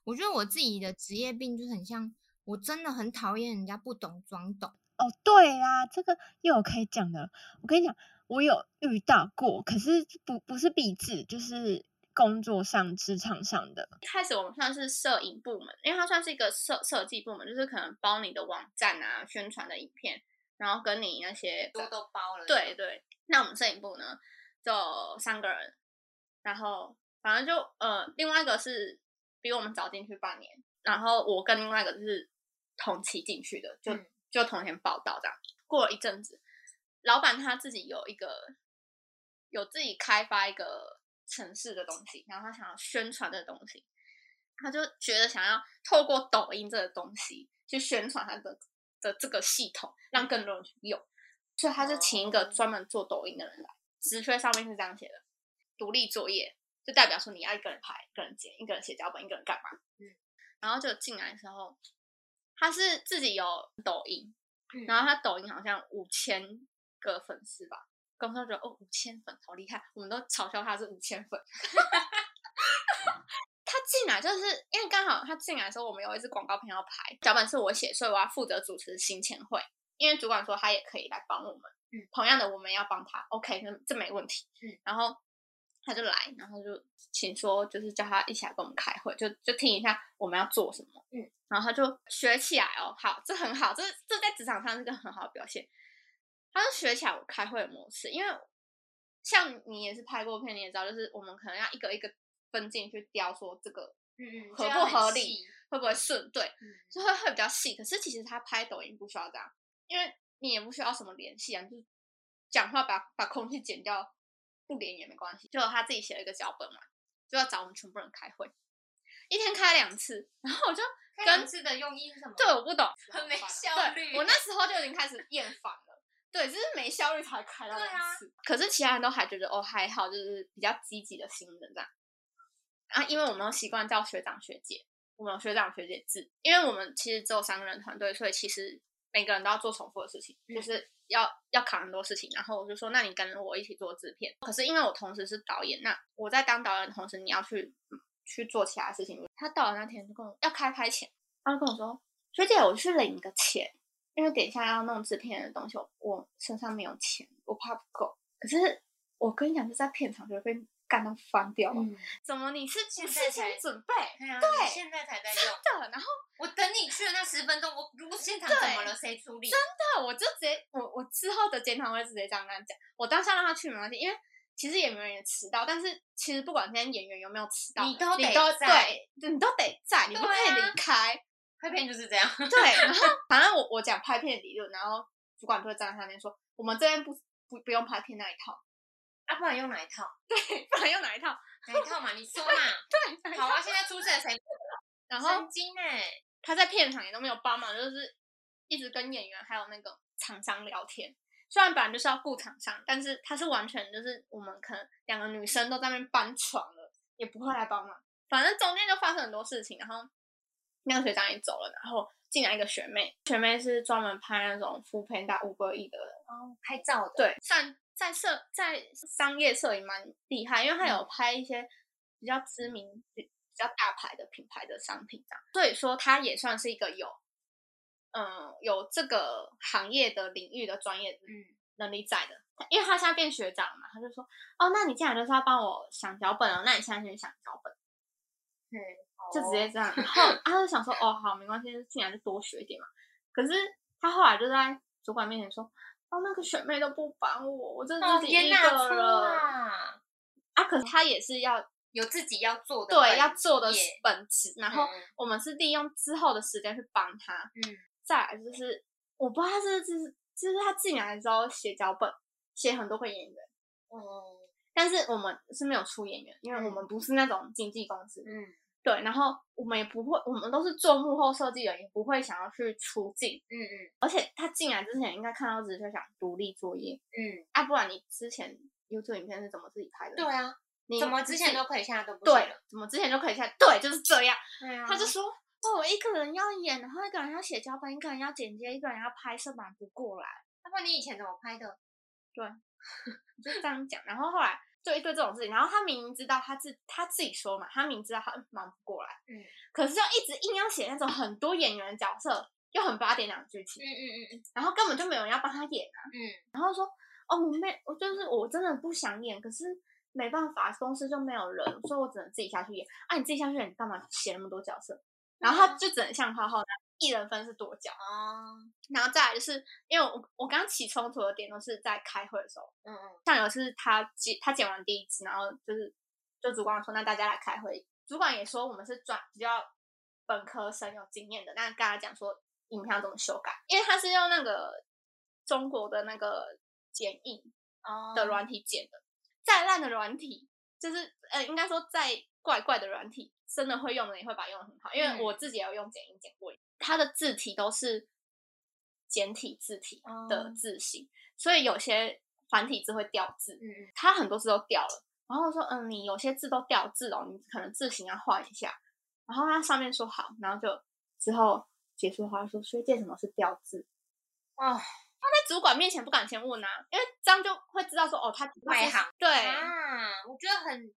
我觉得我自己的职业病就是很像，我真的很讨厌人家不懂装懂。哦，对啊，这个又有可以讲的。我跟你讲，我有遇到过，可是不不是必制，就是工作上、职场上的。一开始我们算是摄影部门，因为它算是一个设设计部门，就是可能包你的网站啊、宣传的影片。然后跟你那些都都包了。对对，那我们摄影部呢，就三个人，然后反正就呃，另外一个是比我们早进去半年，然后我跟另外一个就是同期进去的，就就同天报道这样。过了一阵子，老板他自己有一个有自己开发一个城市的东西，然后他想要宣传的东西，他就觉得想要透过抖音这个东西去宣传他的。的这个系统让更多人去用，所以他就请一个专门做抖音的人来。职缺上面是这样写的：独立作业，就代表说你要一个人拍、一个人剪、一个人写脚本、一个人干嘛。嗯。然后就进来的时候，他是自己有抖音，然后他抖音好像五千个粉丝吧。公司觉得哦，五千粉好厉害，我们都嘲笑他是五千粉。他进来就是因为刚好他进来的时候，我们有一支广告片要拍，脚本是我写，所以我要负责主持行前会。因为主管说他也可以来帮我们，嗯，同样的我们要帮他，OK，那这没问题，嗯。然后他就来，然后就请说，就是叫他一起来跟我们开会，就就听一下我们要做什么，嗯。然后他就学起来哦，好，这很好，这这在职场上是个很好的表现。他就学起来我开会的模式，因为像你也是拍过片，你也知道，就是我们可能要一个一个。分镜去雕说这个合不合理，会不会顺？对，就会会比较细。可是其实他拍抖音不需要这样，因为你也不需要什么联系啊，就讲话把把空气剪掉，不连也没关系。就他自己写了一个脚本嘛，就要找我们全部人开会，一天开两次。然后我就开两次的用意是什么？对，我不懂，很没效率。我那时候就已经开始厌烦了，对，就是没效率才开到两次。可是其他人都还觉得哦还好，就是比较积极的新人这样。啊，因为我们都习惯叫学长学姐，我们有学长学姐制。因为我们其实只有三个人团队，所以其实每个人都要做重复的事情，就是要要扛很多事情。然后我就说，那你跟我一起做制片。可是因为我同时是导演，那我在当导演的同时，你要去去做其他事情。他到了那天就跟我要开拍前，他就跟我说：“学姐，我去领个钱，因为等一下要弄制片的东西，我身上没有钱，我怕不够。”可是我跟你讲，就在片场就会被。干到翻掉了。嗯，怎么你是现不事在才先准备？对现在才在用。真的，然后我等你去的那十分钟，我如果现场怎么了，谁处理？真的，我就直接我我之后的检讨会直接这样跟他讲，我当下让他去没关系，因为其实演员也迟到，但是其实不管今天演员有没有迟到，你都得你都在对，你都得在，你不可以离开。拍片就是这样。对，然后 反正我我讲拍片理论，然后主管就会站在上面说，我们这边不不不用拍片那一套，啊，不然用哪一套？对，不然用哪一套？哪一套嘛？你说嘛。对，好啊，现在出事了谁？然后神经哎，他在片场也都没有帮忙，就是一直跟演员还有那个厂商聊天。虽然本来就是要顾厂商，但是他是完全就是我们可能两个女生都在那边搬床了，也不会来帮忙。反正中间就发生很多事情，然后那个学长也走了，然后进来一个学妹，学妹是专门拍那种扶贫打五个亿的哦，拍照的。对，算在摄在商业摄影蛮厉害，因为他有拍一些比较知名、比比较大牌的品牌的商品这样，所以说他也算是一个有，嗯，有这个行业的领域的专业嗯，能力在的。因为他现在变学长嘛，他就说，哦，那你进来就是要帮我想脚本哦，那你现在先想脚本，嗯，就直接这样。然后他就想说，哦，好，没关系，进来就多学一点嘛。可是他后来就在主管面前说，哦，那个学妹都不帮我，我真的哦，自己一个人。啊！啊，可是他也是要有自己要做的对要做的本职，然后嗯我们是利用之后的时间去帮他。嗯，再来就是，我不知道他是就是就是他进来的时候写脚本，写很多个演员，哦，但是我们是没有出演员，因为我们不是那种经纪公司。嗯对，然后我们也不会，我们都是做幕后设计的，也不会想要去出镜。嗯嗯而且他进来之前应该看到只是想独立作业嗯，啊，不然你之前 YouTube 影片是怎么自己拍的？对，啊，你怎么之前都可以，现在都不行对了？，怎么之前都可以下？对，就是这样。对啊他就说：“哦，我一个人要演，然后一个人要写脚本，一个人要剪接，一个人要拍摄，忙不过来。要不然你以前怎么拍的？”对 就这样讲。然后后来就一堆这种事情，然后他明明知道他自他自己说嘛，他明知道他忙不过来，嗯可是就一直硬要写那种很多演员的角色，又很八点两剧情，嗯嗯嗯嗯然后根本就没有人要帮他演啊。嗯然后说：“哦，我没，我就是我真的不想演，可是。”没办法，公司就没有人，所以我只能自己下去演。啊，你自己下去演，你干嘛写那么多角色？然后他就只能像浩浩那样，一人分是多角。哦，然后再来就是，因为我我刚刚起冲突的点都是在开会的时候，嗯嗯。像有一次他剪他剪完第一次，然后就是就主管说那大家来开会，主管也说我们是专比较本科生有经验的，那跟他讲说影片要怎么修改，因为他是用那个中国的那个剪映哦。的软体剪的，再烂的软体就是呃应该说再怪怪的软体，真的会用的也会把它用的很好，因为嗯。我自己也有用剪映剪过，它的字体都是简体字体的哦。字型，所以有些繁体字会掉字，嗯嗯。它很多字都掉了。然后我说，嗯，你有些字都掉字哦，你可能字形要换一下。然后他上面说好，然后就之后结束的话说，学姐什么是掉字？哦。在主管面前不敢先问啊，因为这样就会知道说，哦，他外行。对，啊，我觉得很，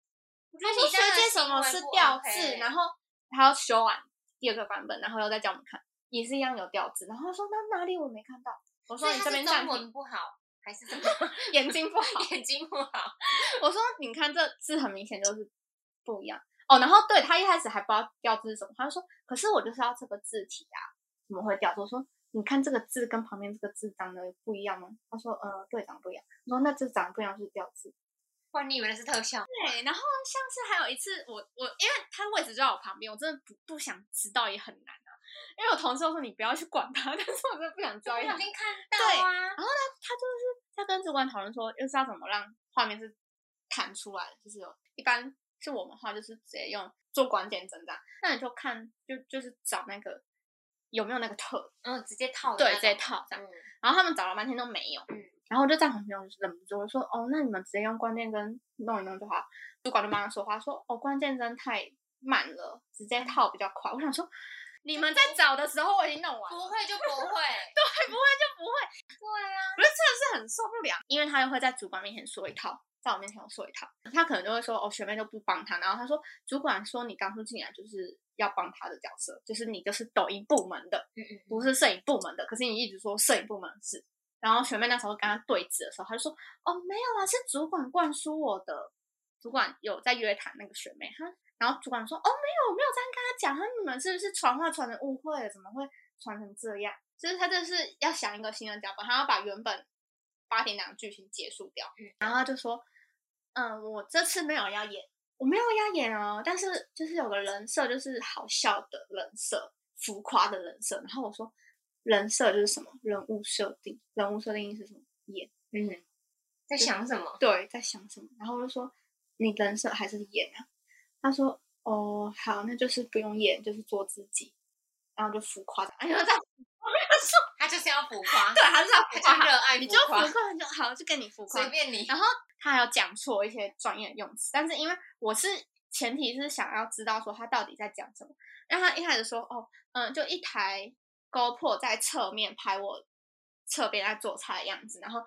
他说学得你这样的姐什么是掉 OK 字，然后他要修完第二个版本，然后又再叫我们看，也是一样有调字。然后他说那哪里我没看到？我说你这边中文，不好还是怎么眼睛不好。眼睛不好？我说你看这字很明显就是不一样哦。然后对他一开始还不知道调字是什么，他就说可是我就是要这个字体啊，怎么会调字？我说你看这个字跟旁边这个字长得不一样吗？他说呃对，长得不一样。我说那这长得不一样是调字。不然你以为那是特效？对，然后像是还有一次我我因为他位置就在我旁边，我真的不不想知道也很难啊。因为我同事都说你不要去管他，但是我真的不想知道不也很难。小心看到啊。他就是在跟主管讨论说，又是要怎么让画面是弹出来的，就是有一般是我们的话就是直接用做关键帧这样，那你就看就就是找那个有没有那个特，嗯，直接套对，那直接套这样。嗯然后他们找了半天都没有，嗯然后我就在旁边我就忍不住我说，哦，那你们直接用关键帧弄一弄就好。主管就帮他说话说，哦，关键帧太慢了，直接套比较快。我想说，你们在找的时候我已经弄完了，不会就不会。对，不会就不会。对啊，我就真的是很受不了，因为他又会在主管面前说一套，在我面前又说一套，他可能就会说哦学妹都不帮他，然后他说主管说你刚出进来就是要帮他的角色，就是你就是抖音部门的，嗯嗯不是摄影部门的，可是你一直说摄影部门的事，然后学妹那时候跟他对峙的时候，他就说哦没有啊，是主管灌输我的，主管有在约谈那个学妹，他然后主管说哦没有我没有这样跟他讲，他说你们是不是传话传的误会了？怎么会传成这样？就是他这是要想一个新的脚本，他要把原本八点档的剧情结束掉，然后他就说嗯我这次没有要演，我没有要演哦，但是就是有个人设就是好笑的人设，浮夸的人设，然后我说人设就是什么人物设定，人物设定是什么演。嗯，在想什么？对，在想什么？然后我就说你人设还是演啊？他说哦，好，那就是不用演，就是做自己，然后就浮夸的。哎呀，这样我没有说，他就是要浮夸，对，他就是要浮夸，热爱你就浮浮夸夸就好，就跟你浮夸随。便你。然后他还有讲错一些专业用词，但是因为我是前提是想要知道说他到底在讲什么，然后他一开始说哦，嗯，就一台 GoPro 在侧面拍我侧边在做菜的样子，然后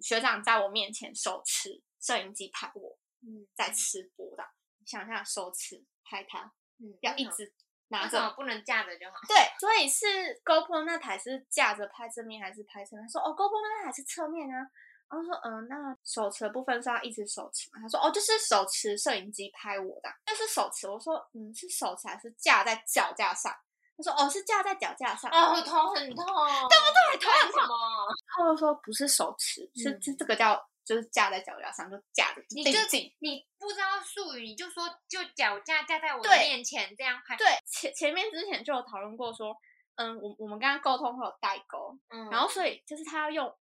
学长在我面前手持摄影机拍我，嗯，在吃播的，想一下手持拍他，嗯要一直拿着。不能架着就好？对，所以是 GoPro 那台是架着拍正面还是拍侧面？他说哦，GoPro 那台是侧面啊。然后说嗯，那手持的部分是要一直手持吗？他说哦，就是手持摄影机拍我的，就是手持。我说嗯，是手持还是架在脚架上？他说哦，是架在脚架上。哦，头很痛，对不对头很痛？他就说不是手持，是嗯是这个叫就是架在脚架上，就架着你就。你不知道术语，你就说就脚架架在我的面前这样拍。对，前前面之前就有讨论过说，嗯，我我们跟他沟通会有代沟，嗯，然后所以就是他要用，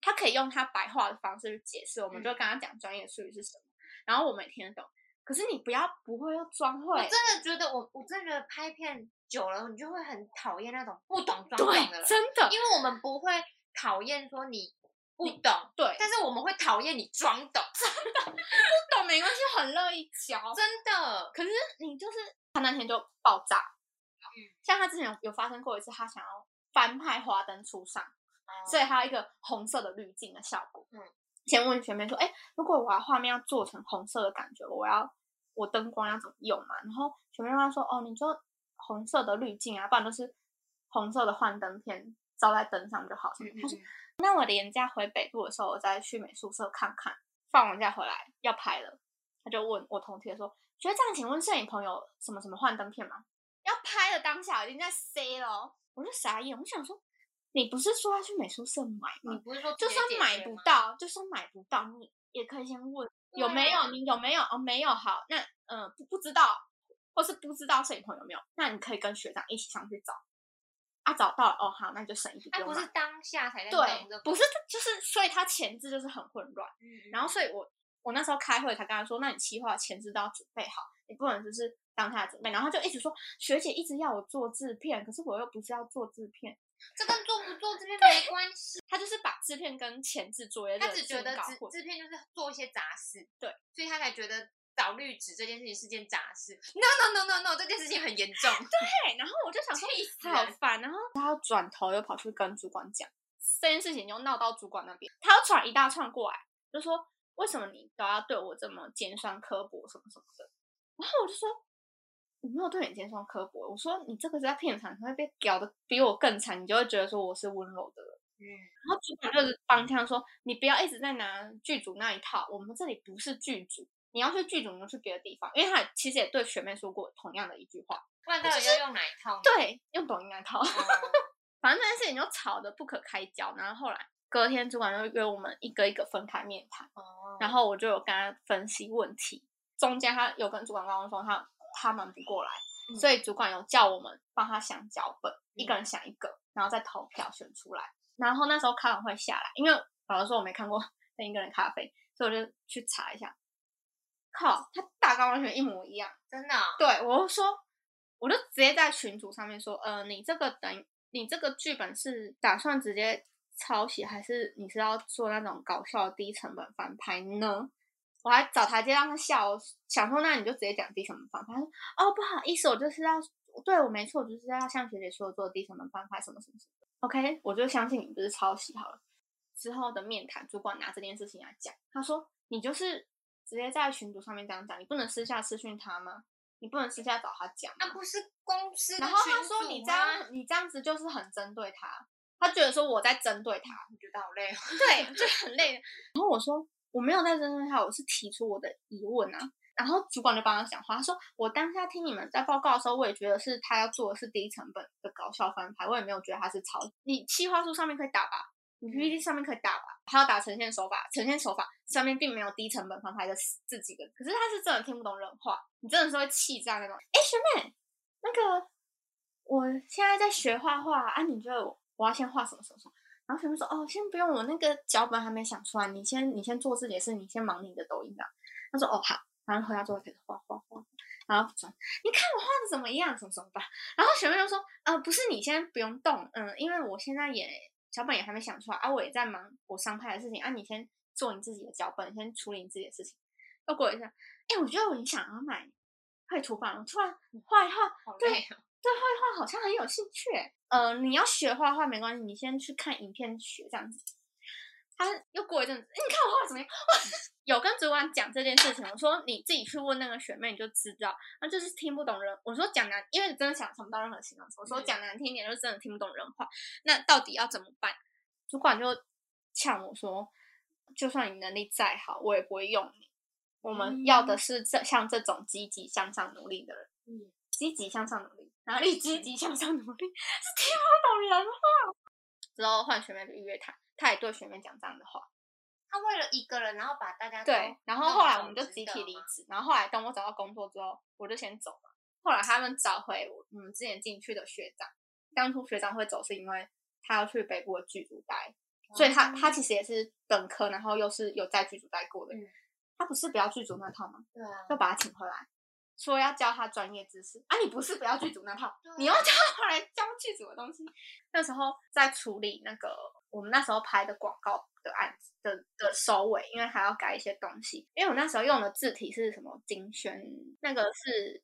他可以用他白话的方式去解释，我们就嗯跟他讲专业术语是什么，然后我们也听得懂。可是你不要不会又装会，我真的觉得我我真的觉得拍片久了，你就会很讨厌那种不懂装懂的，人，真的，因为我们不会讨厌说你不懂，对，但是我们会讨厌你装懂，真的不懂没关系，很乐意教。真的。可是你就是他那天就爆炸，嗯，像他之前有有发生过一次，他想要翻拍花灯初上，所以他有一个红色的滤镜的效果。嗯，先问学妹说，哎、如果我要画面要做成红色的感觉，我要我灯光要怎么用嘛？然后学妹跟他说，哦，你就红色的滤镜啊，不然都是红色的幻灯片照在灯上就好。嗯他说，那我连假回北部的时候，我再去美术社看看。放完假回来要拍了，他就问我同学说，学长，请问摄影朋友什么什么幻灯片吗？要拍的当下我已经在塞了哦，我就傻眼，我想说，你不是说要去美术社买吗？你不是说就算买不到，就算买不到，你也可以先问有没有，你有没有？哦，没有，好，那嗯、呃不不知道，或是不知道摄影棚有没有，那你可以跟学长一起上去找。啊，找到了哦，好，那就省一笔，他不是当下才在对，不是，就是所以他前置就是很混乱。嗯，然后所以我我那时候开会才跟他说，那你企划前置都要准备好，你不能就是当下准备。然后他就一直说，学姐一直要我做制片，可是我又不是要做制片，这跟做不做制片没关系，他就是把制片跟前置作业他只觉得制。制片就是做一些杂事，对，所以他才觉得导绿植这件事情是件杂事。No no no no no，这件事情很严重，对，然后我就想说气死。好烦，然后他转头又跑去跟主管讲这件事情，又闹到主管那边，他又传一大串过来，就说为什么你都要对我这么尖酸刻薄什么什么的，然后我就说我没有对你尖酸刻薄，我说你这个是在片场，你会被搞得比我更惨，你就会觉得说我是温柔的人。嗯，然后主管就是帮腔说，你不要一直在拿剧组那一套，我们这里不是剧组，你要去剧组，你就去别的地方。因为他其实也对学妹说过同样的一句话，不然到底要用哪一套呢？对，用抖音那套。哦，反正这件事情就吵得不可开交，然后后来隔天主管就约我们一个一个分开面谈，哦然后我就有跟他分析问题，中间他有跟主管沟通说他他忙不过来，嗯所以主管有叫我们帮他想脚本，一个人想一个，然后再投票选出来。然后那时候开完会下来，因为老实说我没看过 另一个人咖啡，所以我就去查一下，靠，他大纲完全一模一样。真的哦，对，我就说，我就直接在群组上面说，呃，你这个等你这个剧本是打算直接抄袭，还是你是要做那种搞笑的低成本翻拍呢？我还找台阶让他笑，想说那你就直接讲低成本翻拍。他说哦，不好意思，我就是要，对我没错，我就是要像学姐说的做低成本翻拍什么什么什么。OK，我就相信你不是抄袭好了。之后的面谈，主管拿这件事情来讲，他说你就是直接在群组上面这样讲，你不能私下私讯他吗？你不能私下找他讲那？啊，不是公司的然后他说你这样，你这样子就是很针对他，他觉得说我在针对他，你觉得好累哦。对，就很累。然后我说我没有在针对他，我是提出我的疑问啊。然后主管就帮他讲话，他说：“我当下听你们在报告的时候，我也觉得是他要做的是低成本的搞笑翻拍，我也没有觉得他是抄。你计划书上面可以打吧，你 PPT 上面可以打吧，他要打呈现手法，呈现手法上面并没有低成本翻拍的这几个，可是他是真的听不懂人话，你真的是会气炸那种。哎，学妹，那个我现在在学画画啊，你觉得我我要先画什么什么什么？然后学妹说：哦，先不用，我那个脚本还没想出来，你先你先做自己的事，你先忙你的抖音吧。他说：哦，好。”然后回家之后开始画画画，然后转，你看我画的怎么样？什么什么吧。然后学妹就说：“呃，不是，你先不用动，嗯，因为我现在也脚本也还没想出来啊，我也在忙我商拍的事情啊，你先做你自己的脚本，先处理你自己的事情。”又过一下，哎，我觉得我很想要买绘图板，我突然画一画，对对，画一画好像很有兴趣。呃，你要学画画没关系，你先去看影片学这样子。他又过一阵子，你看我画怎么样？有跟主管讲这件事情，我说你自己去问那个学妹，你就知道，那就是听不懂人。我说讲难，因为你真的想想不到任何形容词。我说讲难听点，就是真的听不懂人话。那到底要怎么办？主管就呛我说，就算你能力再好，我也不会用你。我们要的是这像这种积极向上努力的人。嗯，积极向上努力，哪里积极向上努力？是听不懂人话。之后换学妹的预约谈。他也对学妹讲这样的话，他为了一个人，然后把大家对，然后后来我们就集体离职，然后后来等我找到工作之后，我就先走了。后来他们找回我们之前进去的学长，当初学长会走是因为他要去北部的剧组待，所以他他其实也是本科，然后又是有在剧组待过的，他不是不要剧组那套吗？对啊，就把他请回来，说要教他专业知识啊，你不是不要剧组那套，你要教他来教剧组的东西。那时候在处理那个。我们那时候拍的广告的案子的的收尾，因为还要改一些东西。因为我那时候用的字体是什么精选，那个是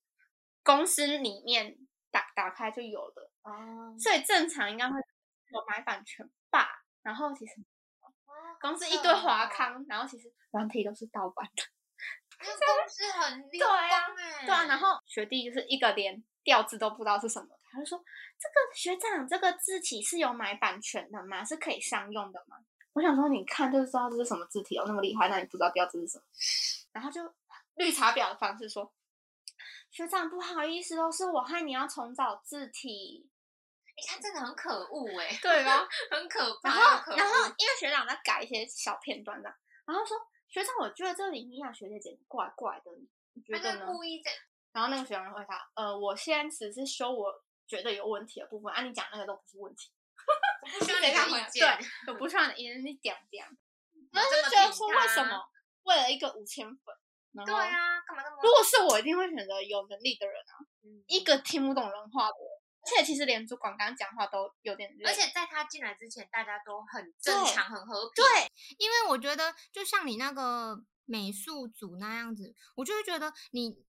公司里面打打开就有的哦，所以正常应该会有买版权吧。然后其实公司一堆华康，然后其实软体都是盗版的。公司很 对啊，对啊。然后学弟就是一个连调字都不知道是什么。他就说：“这个学长，这个字体是有买版权的吗？是可以商用的吗？”我想说，你看就知道这是什么字体哦，那么厉害，那你不知道标志是什么？然后就绿茶婊的方式说：“学长，不好意思哦，是我害你要重找字体。”你看，真的很可恶哎，对吧？很可怕。然后，然后因为学长在改一些小片段的，然后说：“学长，我觉得这里营养学姐简直怪怪的，你觉得呢？”故意在。然后那个学长回答：“呃，我现在只是修我。”觉得有问题的部分，啊，你讲那个都不是问题，不需要你的意见，对，我不需要你的意见，你讲讲。我就觉得说，为什么为了一个五千粉，对啊，干嘛那么？如果是我，一定会选择有能力的人啊，一个听不懂人话的，而且其实连主管刚讲话都有点累。而且在他进来之前，大家都很正常，很和平。对，因为我觉得，就像你那个美术组那样子，我就会觉得你。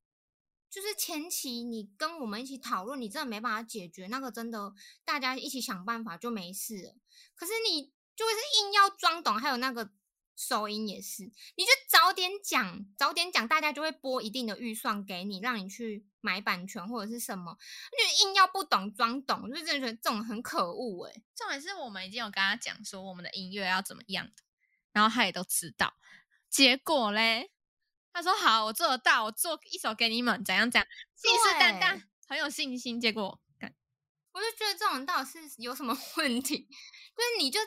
就是前期你跟我们一起讨论，你真的没办法解决那个，真的大家一起想办法就没事了。可是你就是硬要装懂，还有那个收音也是，你就早点讲，早点讲，大家就会拨一定的预算给你，让你去买版权或者是什么，就硬要不懂装懂，就真的觉得这种很可恶哎。重点是我们已经有跟他讲说我们的音乐要怎么样然后他也都知道，结果嘞。他说：“好，我做得到，我做一首给你们，怎样怎样，信誓旦旦，很有信心。结果，我就觉得这种人到底是有什么问题？就是你就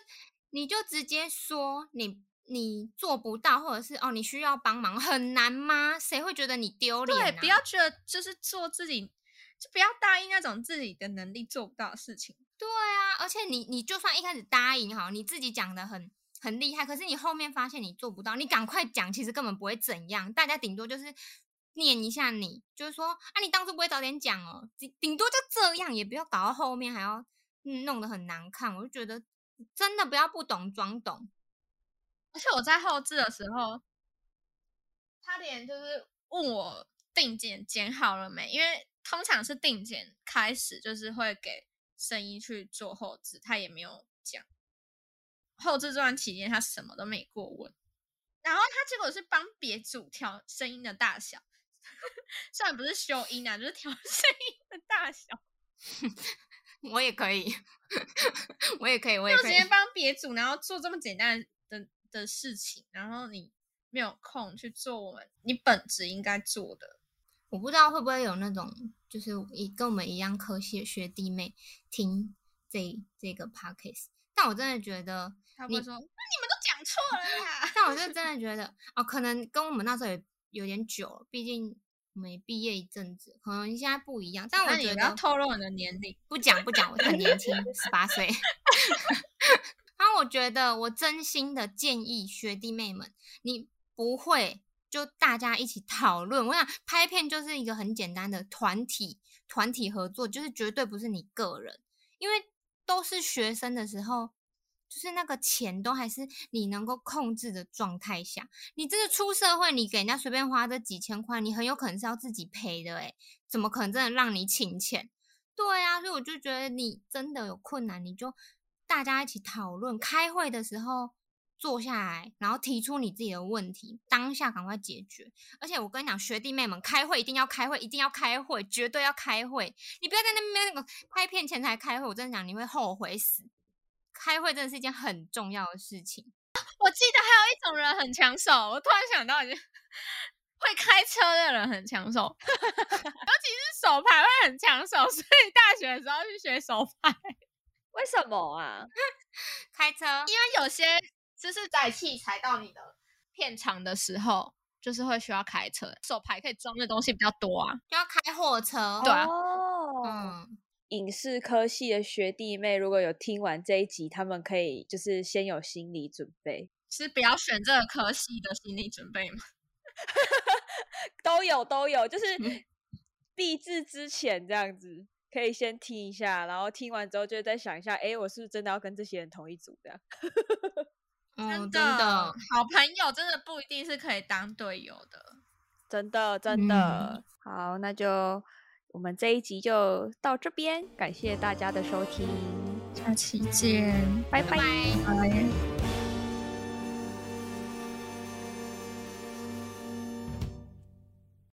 你就直接说你你做不到，或者是哦你需要帮忙，很难吗？谁会觉得你丢脸？对，不要觉得就是做自己，就不要答应那种自己的能力做不到的事情。对啊，而且你你就算一开始答应好，你自己讲的很。”很厉害，可是你后面发现你做不到，你赶快讲，其实根本不会怎样，大家顶多就是念一下你，就是说啊，你当初不会早点讲哦，顶顶多就这样，也不要搞到后面还要弄得很难看。我就觉得真的不要不懂装懂。而且我在后置的时候，他连就是问我定剪剪好了没，因为通常是定剪开始就是会给声音去做后置，他也没有讲。后置这段期间，他什么都没过问，然后他结果是帮别组调声音的大小，虽然不是修音啊，就是调声音的大小。我也可以，我也可以，我也可以。直接帮别组，然后做这么简单的的事情，然后你没有空去做我们你本职应该做的。我不知道会不会有那种就是一跟我们一样科系的学弟妹听这这个 podcast，但我真的觉得你他会说：“那你们都讲错了呀。但我就真的觉得哦，可能跟我们那时候也有点久了，毕竟我们也毕业一阵子，可能现在不一样。但我觉得要得透露你的年龄。不讲不讲，我很年轻，十八岁。那我觉得，我真心的建议学弟妹们，你不会就大家一起讨论。我想拍片就是一个很简单的团体团体合作，就是绝对不是你个人，因为都是学生的时候。就是那个钱都还是你能够控制的状态下，你真的出社会，你给人家随便花这几千块，你很有可能是要自己赔的，诶怎么可能真的让你请钱？对啊，所以我就觉得你真的有困难，你就大家一起讨论，开会的时候坐下来，然后提出你自己的问题，当下赶快解决。而且我跟你讲，学弟妹们，开会一定要开会，一定要开会，绝对要开会。你不要在那边那个拍片前才开会，我真的讲你会后悔死。开会真的是一件很重要的事情。我记得还有一种人很抢手，我突然想到，就 会开车的人很抢手，尤其是手牌会很抢手，所以大学的时候去学手牌。为什么啊？开车，因为有些就是载器材到你的片场的时候，就是会需要开车，手牌可以装的东西比较多啊。就要开货车。对啊哦，嗯，影视科系的学弟妹如果有听完这一集，他们可以就是先有心理准备，是不要选这个科系的心理准备吗？都有都有，就是嗯毕制之前这样子，可以先听一下，然后听完之后就再想一下，哎，我是不是真的要跟这些人同一组这样？嗯，真真的，好朋友真的不一定是可以当队友的。真的真的、好，那就我们这一集就到这边，感谢大家的收听，下期见，拜拜拜。